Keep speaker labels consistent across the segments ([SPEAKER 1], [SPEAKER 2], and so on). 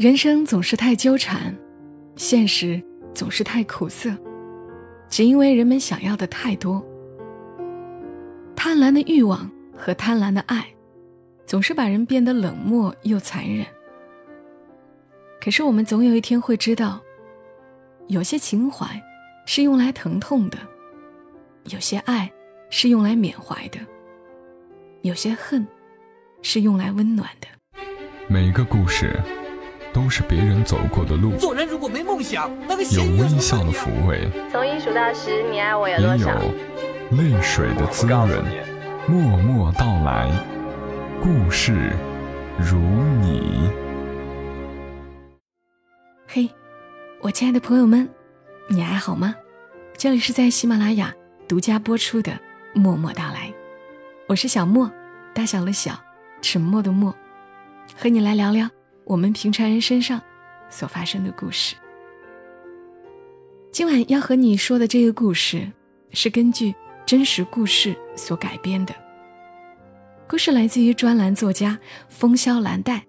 [SPEAKER 1] 人生总是太纠缠，现实总是太苦涩，只因为人们想要的太多。贪婪的欲望和贪婪的爱，总是把人变得冷漠又残忍。可是我们总有一天会知道，有些情怀是用来疼痛的，有些爱是用来缅怀的，有些恨是用来温暖的。
[SPEAKER 2] 每一个故事。都是别人走过的路。
[SPEAKER 3] 做人如果没梦想，那个
[SPEAKER 2] 有微笑的抚慰，
[SPEAKER 4] 从一数到十，你爱我有多少？
[SPEAKER 2] 也有泪水的滋润，默默到来，故事如你。
[SPEAKER 1] 嘿，我亲爱的朋友们，你还好吗？这里是在喜马拉雅独家播出的《默默到来》，我是小莫，大小的小，沉默的默，和你来聊聊。我们平常人身上所发生的故事。今晚要和你说的这个故事，是根据真实故事所改编的。故事来自于专栏作家风萧兰黛，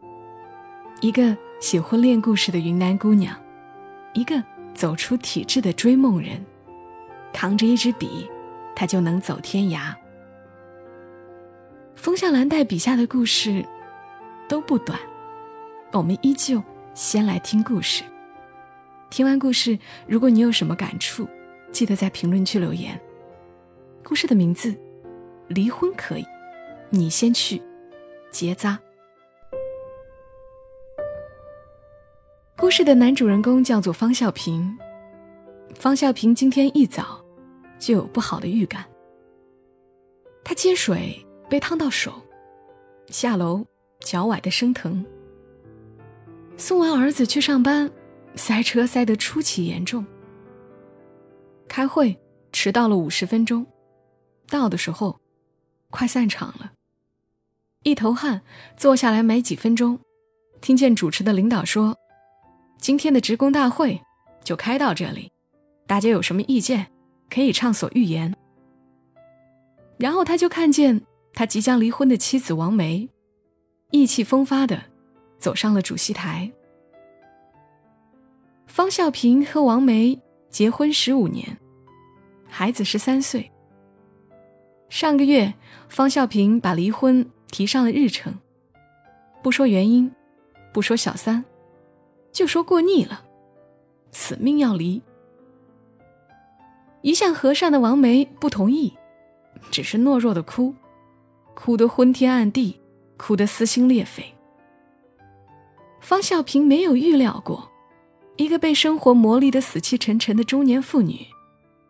[SPEAKER 1] 一个写婚恋故事的云南姑娘，一个走出体制的追梦人，扛着一支笔，她就能走天涯。风萧兰黛笔下的故事都不短。我们依旧先来听故事。听完故事，如果你有什么感触，记得在评论区留言。故事的名字：离婚可以，你先去结扎。故事的男主人公叫做方孝平。方孝平今天一早就有不好的预感。他接水被烫到手，下楼脚崴的生疼。送完儿子去上班，塞车塞得出奇严重。开会迟到了五十分钟，到的时候快散场了。一头汗，坐下来没几分钟，听见主持的领导说：“今天的职工大会就开到这里，大家有什么意见可以畅所欲言。”然后他就看见他即将离婚的妻子王梅，意气风发的。走上了主席台。方孝平和王梅结婚十五年，孩子十三岁。上个月，方孝平把离婚提上了日程，不说原因，不说小三，就说过腻了，死命要离。一向和善的王梅不同意，只是懦弱的哭，哭得昏天暗地，哭得撕心裂肺。方孝平没有预料过，一个被生活磨砺的死气沉沉的中年妇女，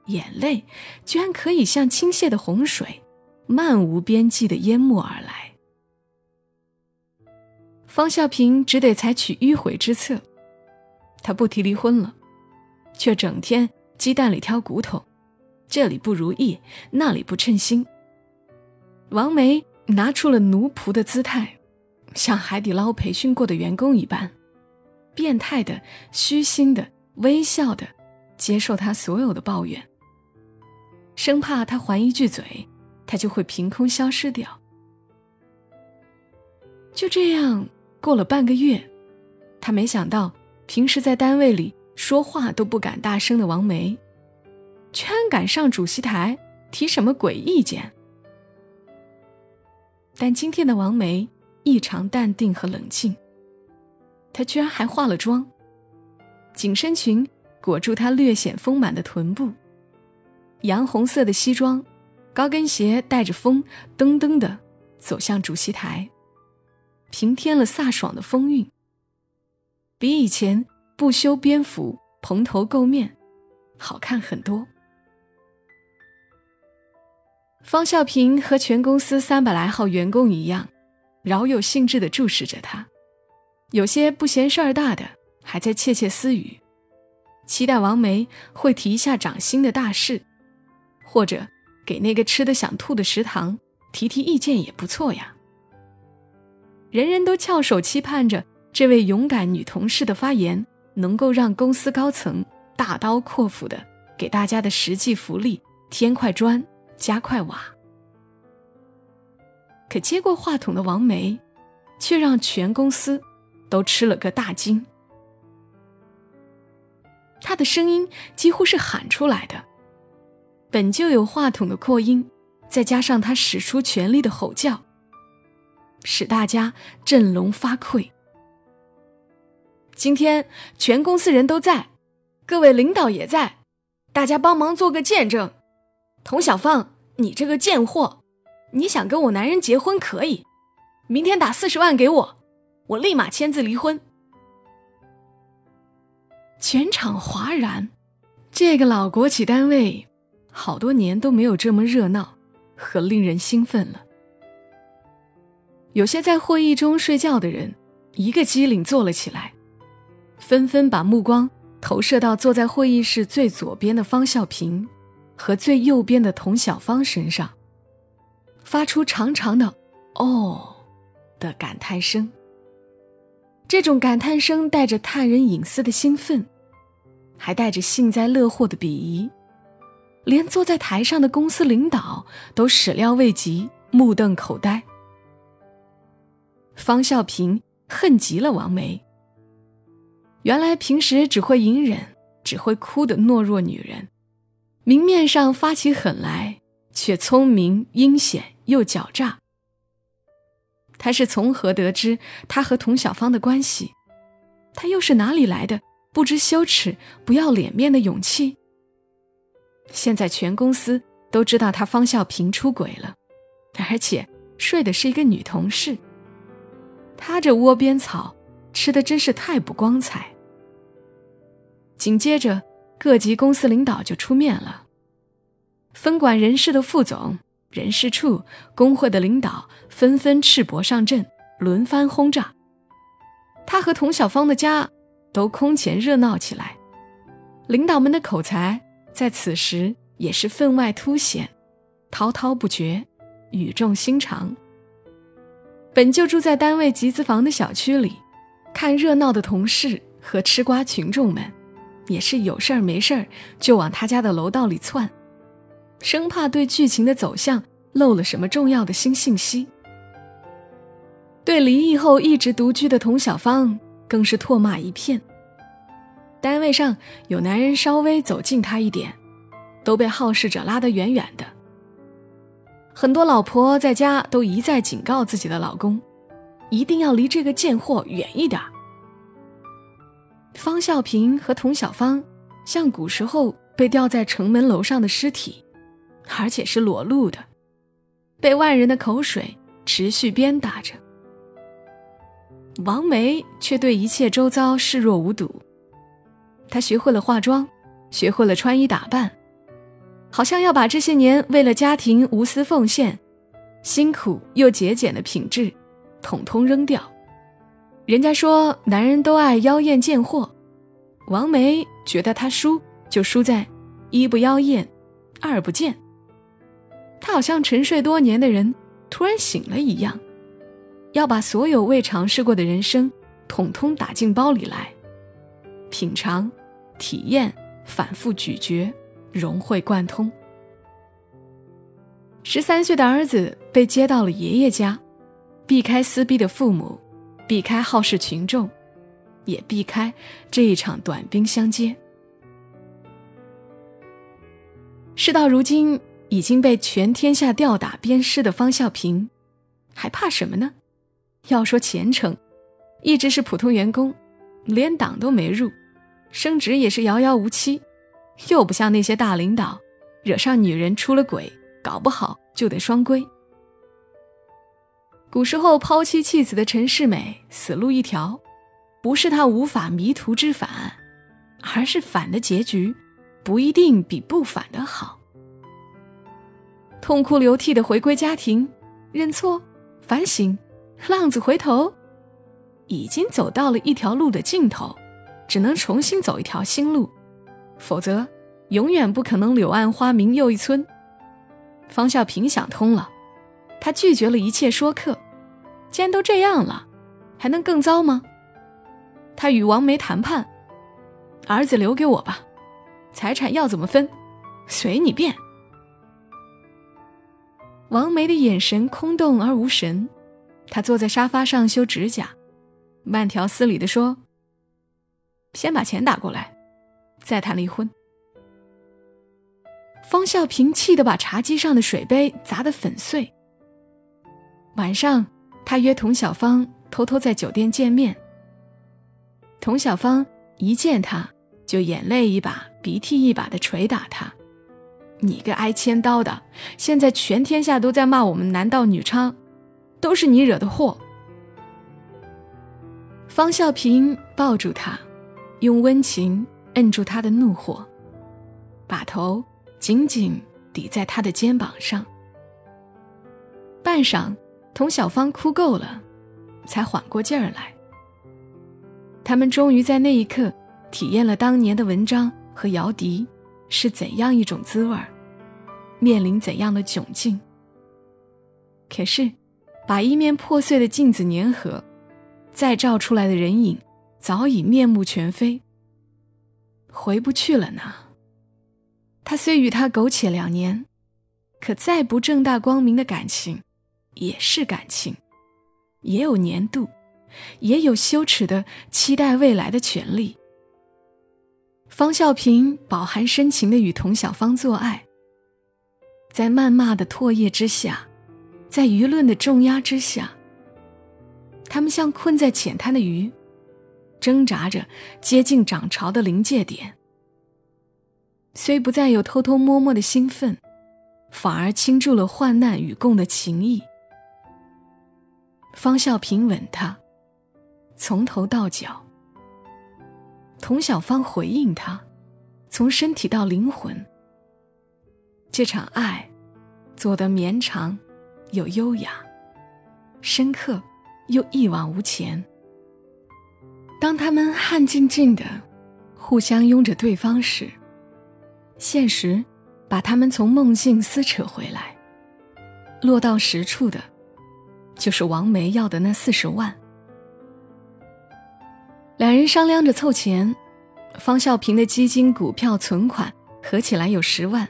[SPEAKER 1] 眼泪居然可以像倾泻的洪水，漫无边际的淹没而来。方孝平只得采取迂回之策，他不提离婚了，却整天鸡蛋里挑骨头，这里不如意，那里不称心。王梅拿出了奴仆的姿态。像海底捞培训过的员工一般，变态的、虚心的、微笑的接受他所有的抱怨，生怕他还一句嘴，他就会凭空消失掉。就这样过了半个月，他没想到，平时在单位里说话都不敢大声的王梅，居然敢上主席台提什么鬼意见。但今天的王梅。异常淡定和冷静。她居然还化了妆，紧身裙裹住她略显丰满的臀部，洋红色的西装，高跟鞋带着风噔噔的走向主席台，平添了飒爽的风韵，比以前不修边幅、蓬头垢面好看很多。方孝平和全公司三百来号员工一样。饶有兴致地注视着他，有些不嫌事儿大的还在窃窃私语，期待王梅会提一下涨薪的大事，或者给那个吃的想吐的食堂提提意见也不错呀。人人都翘首期盼着这位勇敢女同事的发言能够让公司高层大刀阔斧的给大家的实际福利添块砖加块瓦。可接过话筒的王梅，却让全公司都吃了个大惊。他的声音几乎是喊出来的，本就有话筒的扩音，再加上他使出全力的吼叫，使大家振聋发聩。今天全公司人都在，各位领导也在，大家帮忙做个见证。童小芳，你这个贱货，你想跟我男人结婚可以，明天打四十万给我，我立马签字离婚。全场哗然，这个老国企单位，好多年都没有这么热闹和令人兴奋了。有些在会议中睡觉的人，一个机灵坐了起来，纷纷把目光投射到坐在会议室最左边的方孝平和最右边的童小芳身上，发出长长的“哦”的感叹声。这种感叹声带着探人隐私的兴奋。还带着幸灾乐祸的鄙夷，连坐在台上的公司领导都始料未及，目瞪口呆。方孝平恨极了王梅。原来平时只会隐忍、只会哭的懦弱女人，明面上发起狠来，却聪明、阴险又狡诈。他是从何得知他和童小芳的关系？他又是哪里来的？不知羞耻、不要脸面的勇气。现在全公司都知道他方孝平出轨了，而且睡的是一个女同事。他这窝边草吃的真是太不光彩。紧接着，各级公司领导就出面了，分管人事的副总、人事处、工会的领导纷纷赤膊上阵，轮番轰炸。他和童小芳的家。都空前热闹起来，领导们的口才在此时也是分外凸显，滔滔不绝，语重心长。本就住在单位集资房的小区里，看热闹的同事和吃瓜群众们，也是有事儿没事儿就往他家的楼道里窜，生怕对剧情的走向漏了什么重要的新信息。对离异后一直独居的童小芳。更是唾骂一片。单位上有男人稍微走近她一点，都被好事者拉得远远的。很多老婆在家都一再警告自己的老公，一定要离这个贱货远一点。方孝平和童小芳像古时候被吊在城门楼上的尸体，而且是裸露的，被万人的口水持续鞭打着。王梅却对一切周遭视若无睹。她学会了化妆，学会了穿衣打扮，好像要把这些年为了家庭无私奉献、辛苦又节俭的品质，统统扔掉。人家说男人都爱妖艳贱货，王梅觉得她输就输在一不妖艳，二不贱。他好像沉睡多年的人突然醒了一样。要把所有未尝试过的人生，统统打进包里来，品尝、体验、反复咀嚼、融会贯通。十三岁的儿子被接到了爷爷家，避开撕逼的父母，避开好事群众，也避开这一场短兵相接。事到如今，已经被全天下吊打鞭尸的方孝平，还怕什么呢？要说前程，一直是普通员工，连党都没入，升职也是遥遥无期，又不像那些大领导，惹上女人出了轨，搞不好就得双规。古时候抛妻弃子的陈世美死路一条，不是他无法迷途知返，而是反的结局不一定比不反的好。痛哭流涕的回归家庭，认错，反省。浪子回头，已经走到了一条路的尽头，只能重新走一条新路，否则永远不可能柳暗花明又一村。方孝平想通了，他拒绝了一切说客。既然都这样了，还能更糟吗？他与王梅谈判，儿子留给我吧，财产要怎么分，随你便。王梅的眼神空洞而无神。她坐在沙发上修指甲，慢条斯理地说：“先把钱打过来，再谈离婚。”方孝平气得把茶几上的水杯砸得粉碎。晚上，他约童小芳偷偷在酒店见面。童小芳一见他，就眼泪一把鼻涕一把的捶打他：“你个挨千刀的！现在全天下都在骂我们男盗女娼，都是你惹的祸。”方孝平抱住他，用温情摁住他的怒火，把头紧紧抵在他的肩膀上。半晌，童小芳哭够了，才缓过劲儿来。他们终于在那一刻体验了当年的文章和姚笛是怎样一种滋味儿，面临怎样的窘境。可是，把一面破碎的镜子粘合。再照出来的人影，早已面目全非。回不去了呢。他虽与他苟且两年，可再不正大光明的感情，也是感情，也有年度，也有羞耻的期待未来的权利。方孝平饱含深情的与童小芳做爱，在谩骂的唾液之下，在舆论的重压之下。他们像困在浅滩的鱼，挣扎着接近涨潮的临界点。虽不再有偷偷摸摸的兴奋，反而倾注了患难与共的情谊。方孝平吻她，从头到脚。童小芳回应他，从身体到灵魂。这场爱，做得绵长，又优雅，深刻。又一往无前。当他们汗静静的互相拥着对方时，现实把他们从梦境撕扯回来。落到实处的，就是王梅要的那四十万。两人商量着凑钱，方孝平的基金、股票、存款合起来有十万，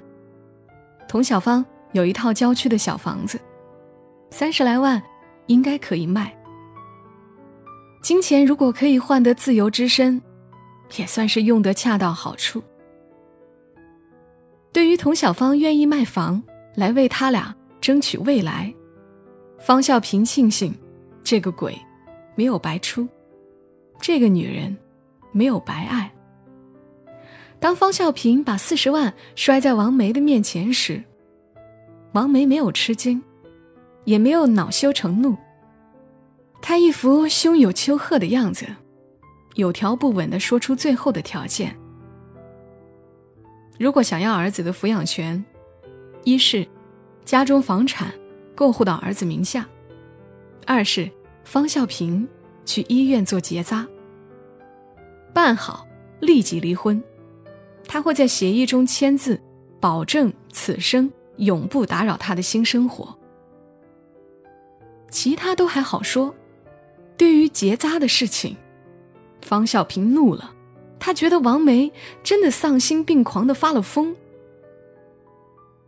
[SPEAKER 1] 童小芳有一套郊区的小房子，三十来万应该可以卖。金钱如果可以换得自由之身，也算是用得恰到好处。对于童小芳愿意卖房来为他俩争取未来，方孝平庆幸这个鬼没有白出，这个女人没有白爱。当方孝平把四十万摔在王梅的面前时，王梅没有吃惊，也没有恼羞成怒。他一副胸有丘壑的样子，有条不紊地说出最后的条件：如果想要儿子的抚养权，一是家中房产过户到儿子名下；二是方孝平去医院做结扎，办好立即离婚。他会在协议中签字，保证此生永不打扰他的新生活。其他都还好说。对于结扎的事情，方小平怒了，他觉得王梅真的丧心病狂的发了疯。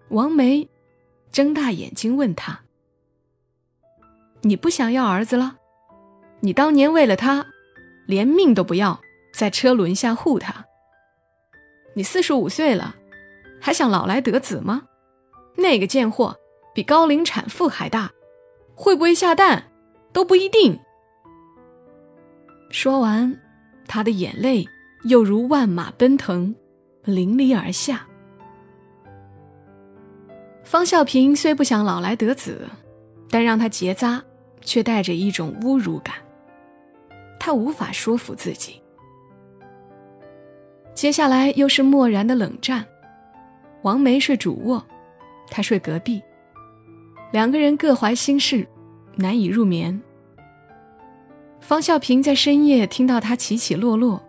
[SPEAKER 1] 王梅睁大眼睛问他：“你不想要儿子了？你当年为了他，连命都不要，在车轮下护他。你四十五岁了，还想老来得子吗？那个贱货比高龄产妇还大，会不会下蛋都不一定。”说完，他的眼泪又如万马奔腾，淋漓而下。方孝平虽不想老来得子，但让他结扎，却带着一种侮辱感。他无法说服自己。接下来又是漠然的冷战。王梅睡主卧，他睡隔壁，两个人各怀心事，难以入眠。方孝平在深夜听到他起起落落，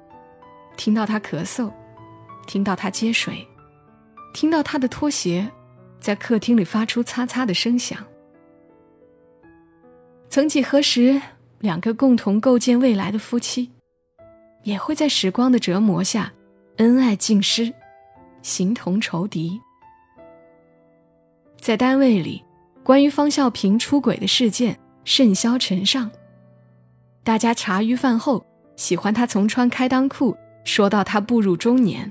[SPEAKER 1] 听到他咳嗽，听到他接水，听到他的拖鞋在客厅里发出擦擦的声响。曾几何时，两个共同构建未来的夫妻，也会在时光的折磨下恩爱尽失，形同仇敌。在单位里，关于方孝平出轨的事件甚嚣尘上。大家茶余饭后喜欢他从穿开裆裤说到他步入中年，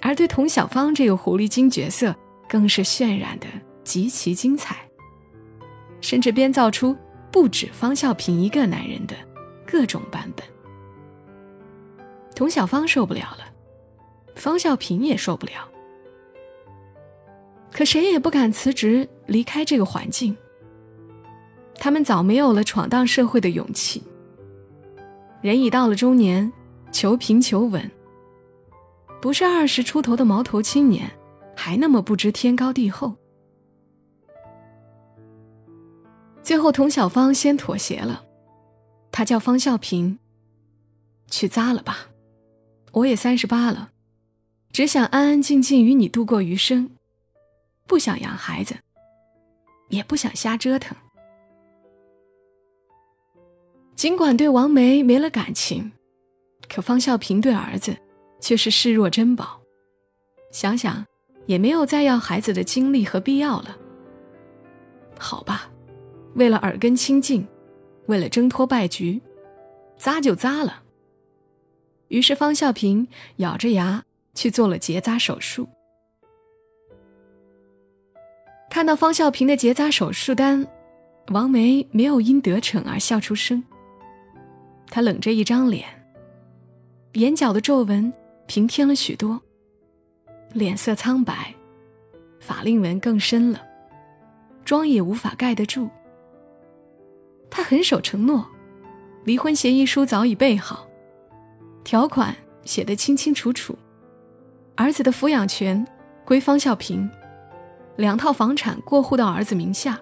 [SPEAKER 1] 而对童小芳这个狐狸精角色更是渲染的极其精彩，甚至编造出不止方孝平一个男人的各种版本。童小芳受不了了，方孝平也受不了，可谁也不敢辞职离开这个环境。他们早没有了闯荡社会的勇气。人已到了中年，求平求稳。不是二十出头的毛头青年，还那么不知天高地厚。最后，童小芳先妥协了，她叫方孝平。去扎了吧，我也三十八了，只想安安静静与你度过余生，不想养孩子，也不想瞎折腾。尽管对王梅没了感情，可方孝平对儿子却是视若珍宝。想想，也没有再要孩子的精力和必要了。好吧，为了耳根清净，为了挣脱败局，扎就扎了。于是方孝平咬着牙去做了结扎手术。看到方孝平的结扎手术单，王梅没有因得逞而笑出声。他冷着一张脸，眼角的皱纹平添了许多，脸色苍白，法令纹更深了，妆也无法盖得住。他很守承诺，离婚协议书早已备好，条款写得清清楚楚，儿子的抚养权归方孝平，两套房产过户到儿子名下，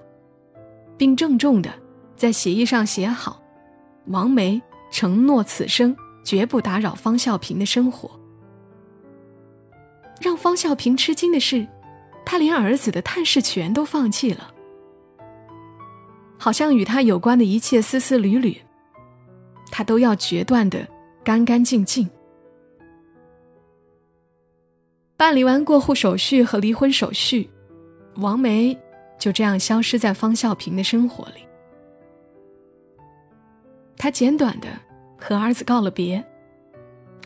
[SPEAKER 1] 并郑重的在协议上写好，王梅。承诺此生绝不打扰方孝平的生活。让方孝平吃惊的是，他连儿子的探视权都放弃了，好像与他有关的一切丝丝缕缕，他都要决断的干干净净。办理完过户手续和离婚手续，王梅就这样消失在方孝平的生活里。他简短的和儿子告了别，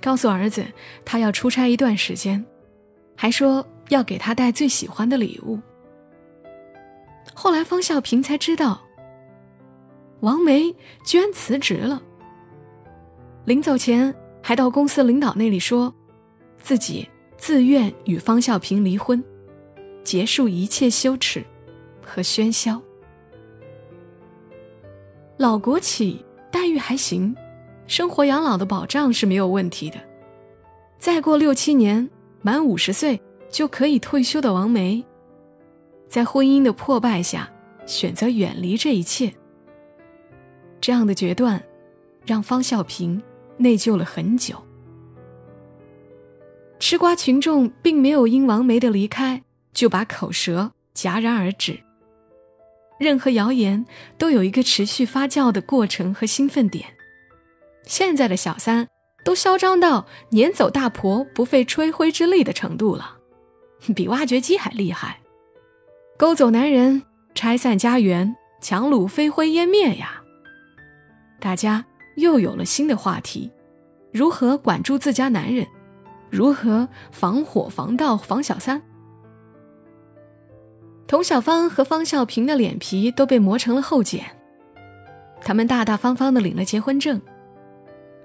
[SPEAKER 1] 告诉儿子他要出差一段时间，还说要给他带最喜欢的礼物。后来方孝平才知道，王梅居然辞职了。临走前还到公司领导那里说，自己自愿与方孝平离婚，结束一切羞耻和喧嚣。老国企。待遇还行，生活养老的保障是没有问题的。再过六七年，满五十岁就可以退休的王梅，在婚姻的破败下选择远离这一切。这样的决断，让方孝平内疚了很久。吃瓜群众并没有因王梅的离开就把口舌戛然而止。任何谣言都有一个持续发酵的过程和兴奋点。现在的小三都嚣张到撵走大婆不费吹灰之力的程度了，比挖掘机还厉害。勾走男人，拆散家园，强掳飞灰烟灭呀！大家又有了新的话题：如何管住自家男人？如何防火防盗防小三？童小芳和方孝平的脸皮都被磨成了厚茧，他们大大方方的领了结婚证，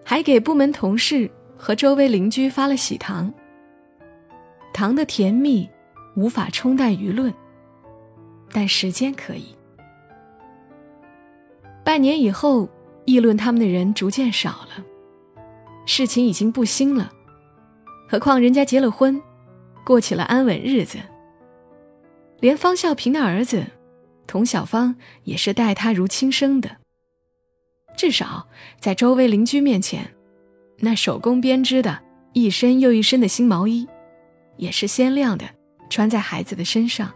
[SPEAKER 1] 还给部门同事和周围邻居发了喜糖。糖的甜蜜无法冲淡舆论，但时间可以。半年以后，议论他们的人逐渐少了，事情已经不新了，何况人家结了婚，过起了安稳日子。连方孝平的儿子童小芳也是待他如亲生的。至少在周围邻居面前，那手工编织的一身又一身的新毛衣，也是鲜亮的穿在孩子的身上。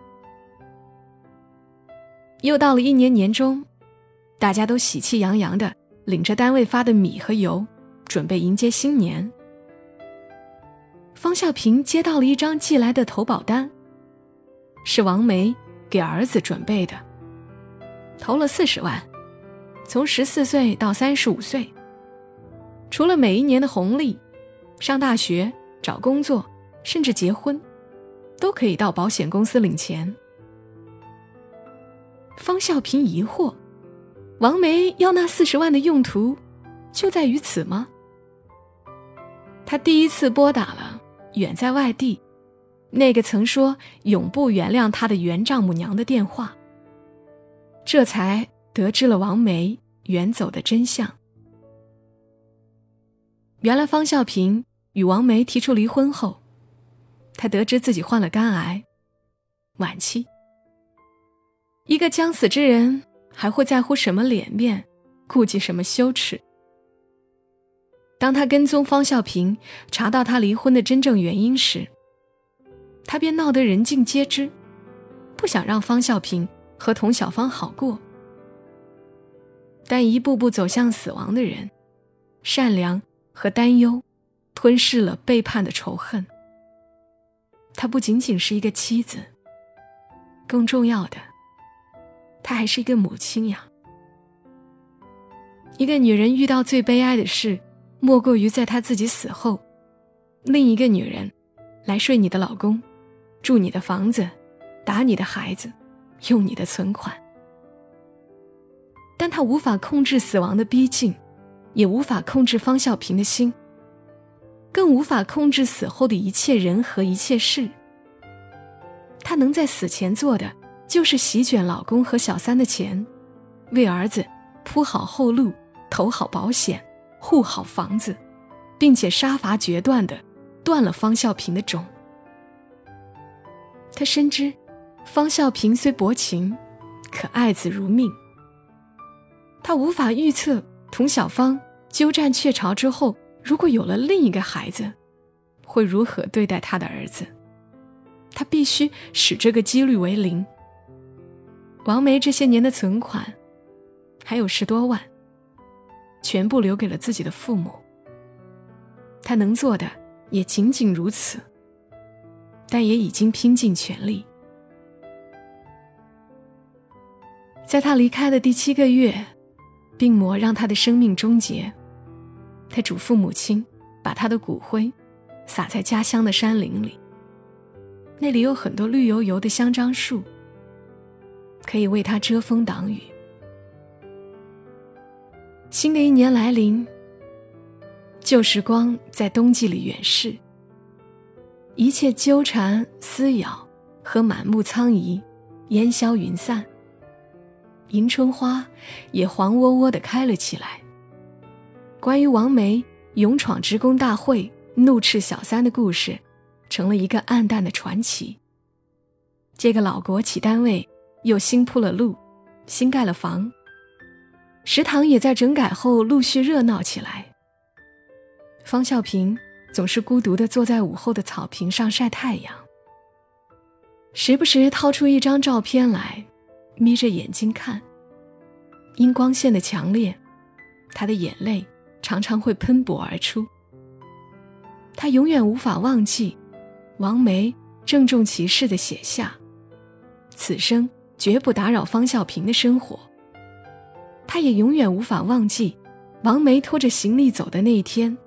[SPEAKER 1] 又到了一年年中，大家都喜气洋洋的领着单位发的米和油，准备迎接新年。方孝平接到了一张寄来的投保单。是王梅给儿子准备的，投了四十万，从十四岁到三十五岁，除了每一年的红利，上大学、找工作，甚至结婚，都可以到保险公司领钱。方孝平疑惑：王梅要那四十万的用途，就在于此吗？他第一次拨打了远在外地，那个曾说永不原谅他的原丈母娘的电话，这才得知了王梅远走的真相。原来方孝平与王梅提出离婚后，他得知自己患了肝癌，晚期。一个将死之人还会在乎什么脸面，顾忌什么羞耻？当他跟踪方孝平，查到他离婚的真正原因时，他便闹得人尽皆知，不想让方孝平和童小芳好过。但一步步走向死亡的人，善良和担忧，吞噬了背叛的仇恨。她不仅仅是一个妻子，更重要的。她还是一个母亲呀。一个女人遇到最悲哀的事，莫过于在她自己死后，另一个女人来睡你的老公，住你的房子，打你的孩子，用你的存款。但她无法控制死亡的逼近，也无法控制方孝平的心，更无法控制死后的一切人和一切事。她能在死前做的。就是席卷老公和小三的钱，为儿子铺好后路，投好保险，护好房子，并且杀伐决断的断了方孝平的种。他深知，方孝平虽薄情，可爱子如命。他无法预测童小芳鸠占鹊巢之后，如果有了另一个孩子，会如何对待他的儿子。他必须使这个几率为零。王梅这些年的存款，还有十多万，全部留给了自己的父母。她能做的也仅仅如此，但也已经拼尽全力。在他离开的第七个月，病魔让他的生命终结。他嘱咐母亲，把他的骨灰撒在家乡的山林里，那里有很多绿油油的香樟树。可以为他遮风挡雨。新的一年来临，旧时光在冬季里远逝，一切纠缠、撕咬和满目苍夷烟消云散。迎春花也黄窝窝的开了起来。关于王梅勇闯职工大会、怒斥小三的故事，成了一个暗淡的传奇。这个老国企单位。又新铺了路，新盖了房。食堂也在整改后陆续热闹起来。方孝平总是孤独地坐在午后的草坪上晒太阳，时不时掏出一张照片来，眯着眼睛看。因光线的强烈，他的眼泪常常会喷薄而出。他永远无法忘记，王梅郑重其事地写下：“此生。”绝不打扰方孝平的生活。他也永远无法忘记，王梅拖着行李走的那一天，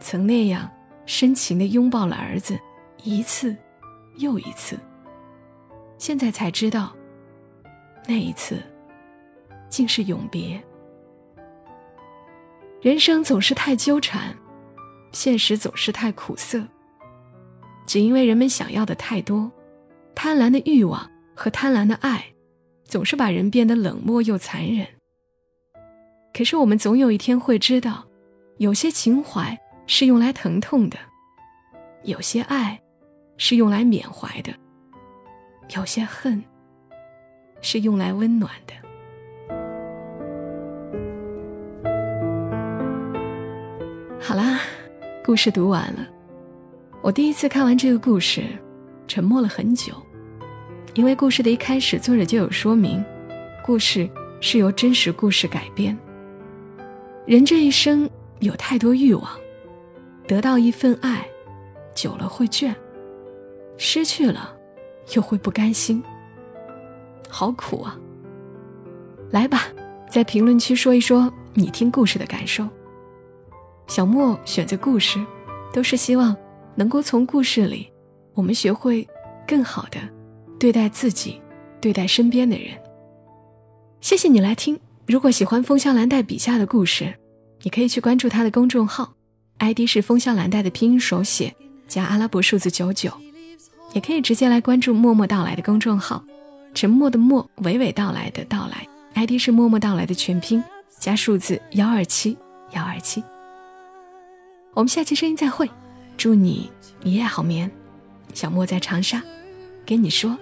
[SPEAKER 1] 曾那样深情地拥抱了儿子，一次又一次。现在才知道，那一次，竟是永别。人生总是太纠缠，现实总是太苦涩。只因为人们想要的太多，贪婪的欲望。和贪婪的爱，总是把人变得冷漠又残忍。可是我们总有一天会知道，有些情怀是用来疼痛的，有些爱是用来缅怀的，有些恨是用来温暖的。好啦，故事读完了。我第一次看完这个故事，沉默了很久。因为故事的一开始，作者就有说明，故事是由真实故事改编。人这一生有太多欲望，得到一份爱，久了会倦；失去了，又会不甘心，好苦啊！来吧，在评论区说一说你听故事的感受。小莫选择故事，都是希望能够从故事里，我们学会更好的对待自己，对待身边的人。谢谢你来听。如果喜欢风向蓝带笔下的故事，你可以去关注他的公众号，ID 是风向蓝带的拼音手写加阿拉伯数字九九，也可以直接来关注默默到来的公众号，沉默的默，娓娓道来的到来，ID 是默默到来的全拼加数字幺二七幺二七。我们下期声音再会，祝你一夜好眠。小莫在长沙，跟你说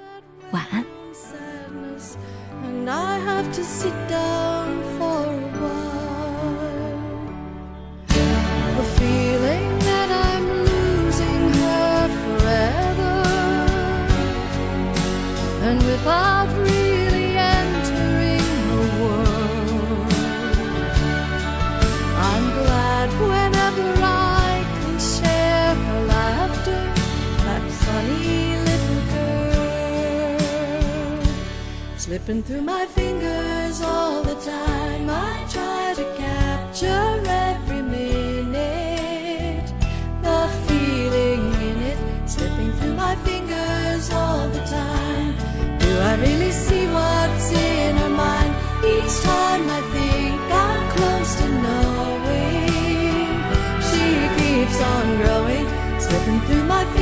[SPEAKER 1] 晚安。
[SPEAKER 5] Slipping through my fingers all the time. I try to capture every minute, the feeling in it, slipping through my fingers all the time. Do I really see what's in her mind each time I think I'm close to knowing? She keeps on growing, slipping through my fingers